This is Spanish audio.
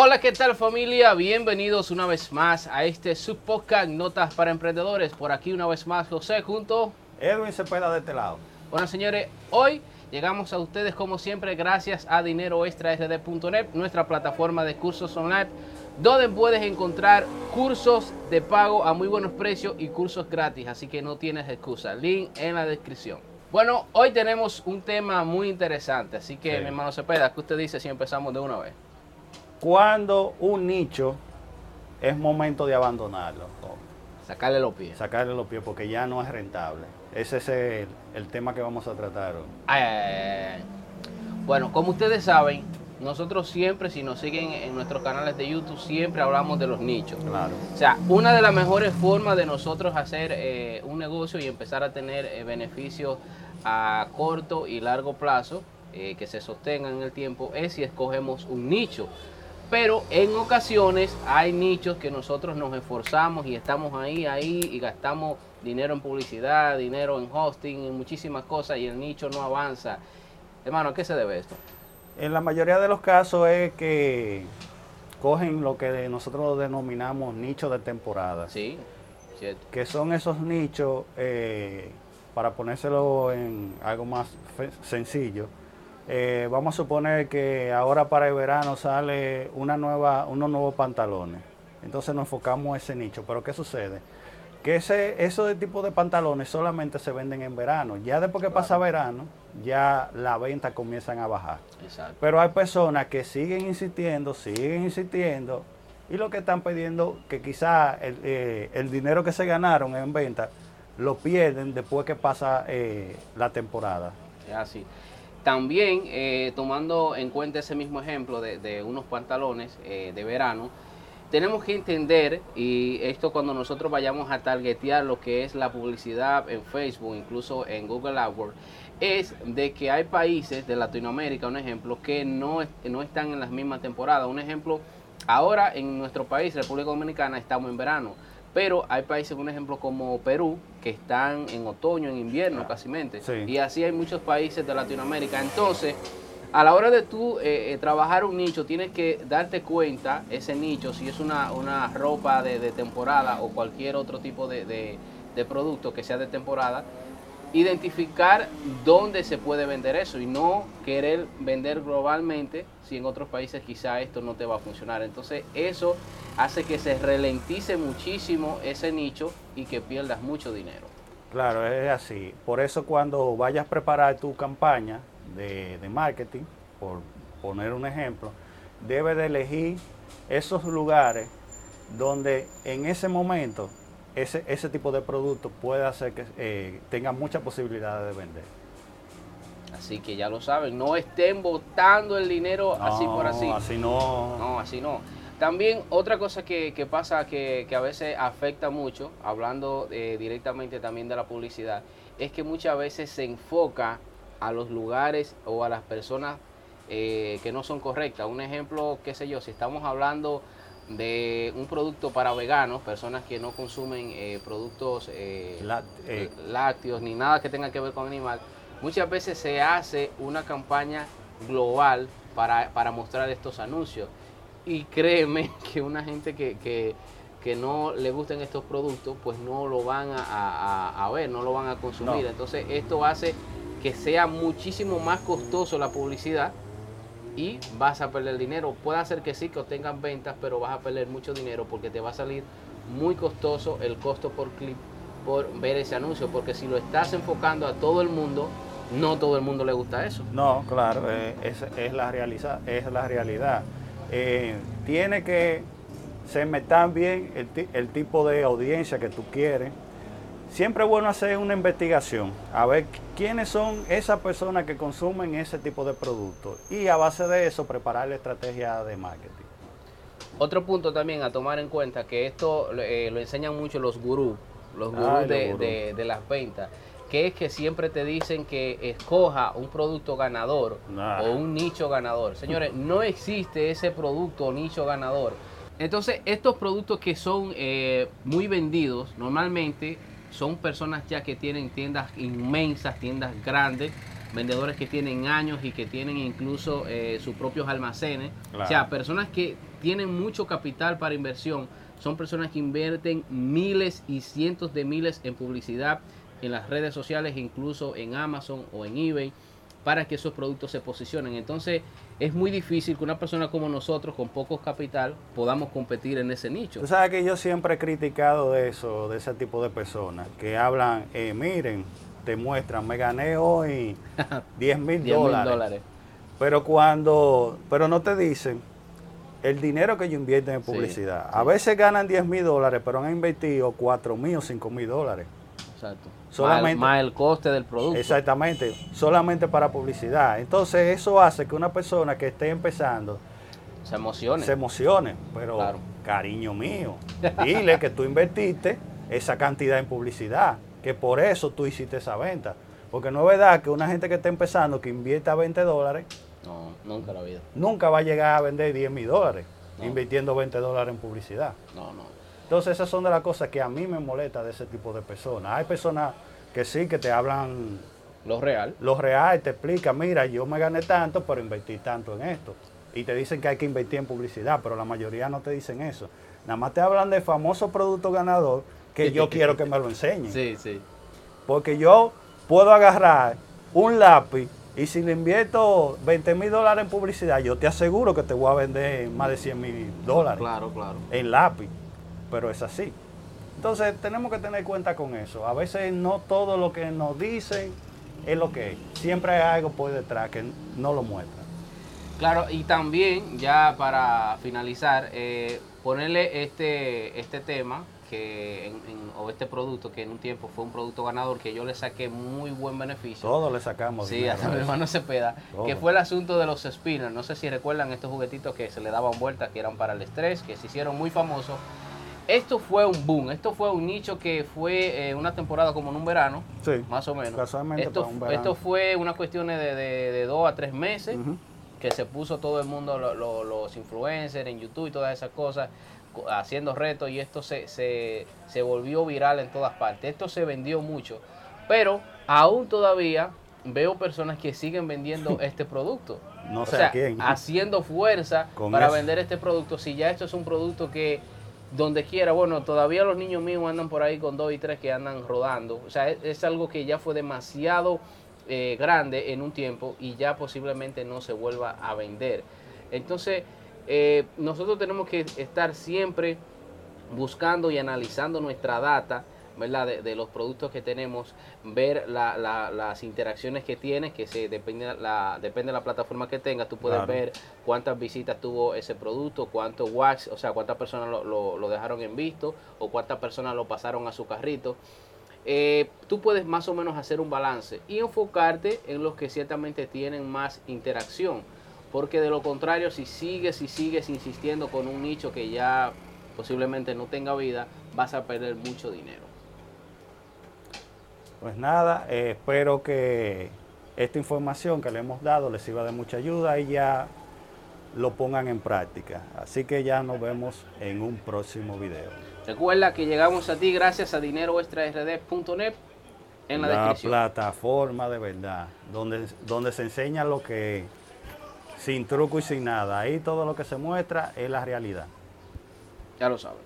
Hola, ¿qué tal familia? Bienvenidos una vez más a este subpodcast Notas para Emprendedores. Por aquí una vez más José junto. Edwin Cepeda de este lado. Bueno, señores, hoy llegamos a ustedes como siempre gracias a dineroextrasd.net, nuestra plataforma de cursos online, donde puedes encontrar cursos de pago a muy buenos precios y cursos gratis, así que no tienes excusa. Link en la descripción. Bueno, hoy tenemos un tema muy interesante, así que Sí. mi hermano Cepeda, ¿qué usted dice si empezamos de una vez? Cuando un nicho es momento de abandonarlo, Sacarle los pies. sacarle los pies porque ya no es rentable. Ese es el, el tema que vamos a tratar hoy. Ay, ay, ay, ay. Bueno, como ustedes saben, nosotros siempre, si nos siguen en nuestros canales de YouTube, siempre hablamos de los nichos. Claro. O sea, una de las mejores formas de nosotros hacer eh, un negocio y empezar a tener eh, beneficios a corto y largo plazo eh, que se sostengan en el tiempo es si escogemos un nicho. Pero en ocasiones hay nichos que nosotros nos esforzamos y estamos ahí, ahí y gastamos dinero en publicidad, dinero en hosting y muchísimas cosas y el nicho no avanza. Hermano, ¿a qué se debe esto? En la mayoría de los casos es que cogen lo que nosotros denominamos nichos de temporada. Sí, cierto. que son esos nichos, eh, para ponérselo en algo más sencillo, eh, vamos a suponer que ahora para el verano sale una nueva, unos nuevos pantalones. Entonces nos enfocamos en ese nicho. Pero ¿qué sucede? Que ese, esos tipos de pantalones solamente se venden en verano. Ya después que pasa verano, ya las ventas comienzan a bajar. Exacto. Pero hay personas que siguen insistiendo, siguen insistiendo, y lo que están pidiendo que quizá el, eh, el dinero que se ganaron en venta lo pierden después que pasa eh, la temporada. Es así. También, eh, tomando en cuenta ese mismo ejemplo de, unos pantalones eh, de verano, tenemos que entender, y esto cuando nosotros vayamos a targetear lo que es la publicidad en Facebook, incluso en Google AdWords, es de que hay países de Latinoamérica, un ejemplo, que no, no están en las mismas temporadas. Un ejemplo, ahora en nuestro país, República Dominicana, estamos en verano. Pero hay países, un ejemplo como Perú, que están en otoño, en invierno, casi Sí. Y así hay muchos países de Latinoamérica. Entonces, a la hora de tú eh, eh, trabajar un nicho, tienes que darte cuenta ese nicho, si es una, una ropa de, de temporada o cualquier otro tipo de, de- de producto que sea de temporada, identificar dónde se puede vender eso y no querer vender globalmente si en otros países quizá esto no te va a funcionar. Entonces eso hace que se ralentice muchísimo ese nicho y que pierdas mucho dinero. Claro, es así. Por eso cuando vayas a preparar tu campaña de, de marketing, por poner un ejemplo, debes de elegir esos lugares donde en ese momento ese, ese tipo de producto puede hacer que eh, tenga muchas posibilidades de vender. Así que ya lo saben, no estén botando el dinero así por así. Así no. No, así no. También otra cosa que, que pasa que, que a veces afecta mucho, hablando eh, directamente también de la publicidad, es que muchas veces se enfoca a los lugares o a las personas eh, que no son correctas. Un ejemplo, qué sé yo, si estamos hablando de un producto para veganos, personas que no consumen eh, productos eh, eh, lácteos ni nada que tenga que ver con animal, muchas veces se hace una campaña global para, para mostrar estos anuncios. Y créeme que una gente que, que, que no le gusten estos productos, pues no lo van a, a- a ver, no lo van a consumir. No. Entonces esto hace que sea muchísimo más costoso la publicidad y vas a perder dinero. Puede hacer que sí, que obtengan ventas, pero vas a perder mucho dinero porque te va a salir muy costoso el costo por clip por ver ese anuncio. Porque si lo estás enfocando a todo el mundo, no todo el mundo le gusta eso. No, claro, eh, es, es la realiza- es la realidad. Eh, tiene que segmentar bien el, el tipo de audiencia que tú quieres. Siempre es bueno hacer una investigación, a ver quiénes son esas personas que consumen ese tipo de productos y a base de eso preparar la estrategia de marketing. Otro punto también a tomar en cuenta, que esto eh, lo enseñan mucho los gurús, los gurús Ay, los de, gurús. de- de las ventas, que es que siempre te dicen que escoja un producto ganador Nah. o un nicho ganador. Señores, no existe ese producto o nicho ganador. Entonces, estos productos que son eh, muy vendidos, normalmente son personas ya que tienen tiendas inmensas, tiendas grandes, vendedores que tienen años y que tienen incluso eh, sus propios almacenes. O sea, personas que tienen mucho capital para inversión. Son personas que invierten miles y cientos de miles en publicidad en las redes sociales, incluso en Amazon o en eBay, para que esos productos se posicionen. Entonces es muy difícil que una persona como nosotros, con poco capital, podamos competir en ese nicho. Tú sabes que yo siempre he criticado de eso, de ese tipo de personas, que hablan, eh, miren, te muestran, me gané hoy 10 mil dólares. Pero cuando, pero no te dicen el dinero que ellos invierten en publicidad. A veces ganan 10 mil dólares, pero han invertido 4 mil o 5 mil dólares. Exacto. Solamente, más, el coste del producto. Exactamente, solamente para publicidad. Entonces eso hace que una persona que esté empezando se emocione. Se emocione, pero cariño mío, dile que tú invertiste esa cantidad en publicidad, que por eso tú hiciste esa venta. Porque no es verdad que una gente que está empezando, que invierta 20 dólares, no, nunca la vida. Nunca va a llegar a vender 10 mil dólares invirtiendo 20 dólares en publicidad. No, no. Entonces esas son de las cosas que a mí me molesta de ese tipo de personas. Hay personas que sí, que te hablan... Lo real. Lo real, te explica, mira, yo me gané tanto, pero invertí tanto en esto. Y te dicen que hay que invertir en publicidad, pero la mayoría no te dicen eso. Nada más te hablan de famoso producto ganador que yo quiero que me lo enseñen. Sí, sí. Porque yo puedo agarrar un lápiz y si le invierto 20 mil dólares en publicidad, yo te aseguro que te voy a vender más de 100 mil dólares. Claro, claro. En lápiz. Pero es así. Entonces tenemos que tener cuenta con eso. A veces no todo lo que nos dicen es lo que es. Siempre hay algo por detrás que no lo muestra. Claro, y también ya para finalizar, eh, ponerle este, este tema que en, o este producto que en un tiempo fue un producto ganador que yo le saqué muy buen beneficio. Todos le sacamos. Sí, hasta mi hermano Cepeda, que fue el asunto de los spinners. No sé si recuerdan estos juguetitos que se le daban vueltas, que eran para el estrés, que se hicieron muy famosos. Esto fue un boom, esto fue un nicho que fue eh, una temporada como en un verano, sí, más o menos. Casualmente esto, un verano. esto fue una cuestión de, de, dos a tres meses, que se puso todo el mundo, los influencers en YouTube y todas esas cosas haciendo retos y esto se, se, se volvió viral en todas partes. Esto se vendió mucho, pero aún todavía veo personas que siguen vendiendo este producto. No sé a quién. Haciendo fuerza para vender este producto. Si ya esto es un producto que donde quiera, bueno, todavía los niños míos andan por ahí con dos y tres que andan rodando. O sea, es, algo que ya fue demasiado eh, grande en un tiempo y ya posiblemente no se vuelva a vender. Entonces, eh, nosotros tenemos que estar siempre buscando y analizando nuestra data, ¿verdad? De, los productos que tenemos, ver las interacciones que tienes, que se depende, la, depende de la plataforma que tengas, tú puedes ver cuántas visitas tuvo ese producto, cuántos wax, o sea, cuántas personas lo, dejaron en visto o cuántas personas lo pasaron a su carrito. Eh, tú puedes más o menos hacer un balance y enfocarte en los que ciertamente tienen más interacción porque de lo contrario, si sigues y sigues insistiendo con un nicho que ya posiblemente no tenga vida, vas a perder mucho dinero. Pues nada, eh, espero que esta información que le hemos dado les sirva de mucha ayuda y ya lo pongan en práctica. Así que ya nos vemos en un próximo video. Recuerda que llegamos a ti gracias a dineroextrard.net en la, la descripción. plataforma de verdad, donde, donde se enseña lo que sin truco y sin nada. Ahí todo lo que se muestra es la realidad. Ya lo saben.